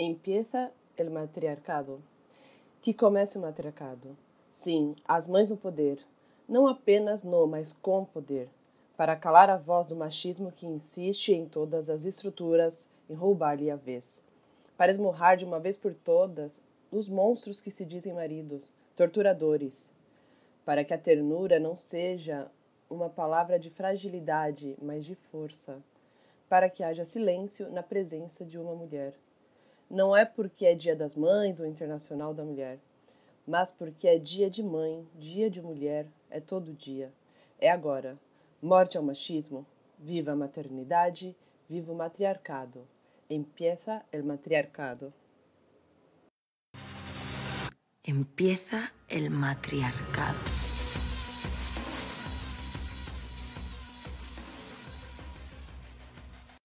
Empieza el matriarcado. Que comece o matriarcado. Sim, as mães no poder, não apenas no, mas com poder, para calar a voz do machismo que insiste em todas as estruturas em roubar-lhe a vez, para esmurrar de uma vez por todas os monstros que se dizem maridos, torturadores, para que a ternura não seja uma palavra de fragilidade, mas de força, para que haja silêncio na presença de uma mulher não é porque é Dia das Mães ou Internacional da Mulher, mas porque é dia de mãe, dia de mulher, é todo dia. É agora. Morte ao machismo, viva a maternidade, viva o matriarcado. Empieza el matriarcado. Empieza el matriarcado.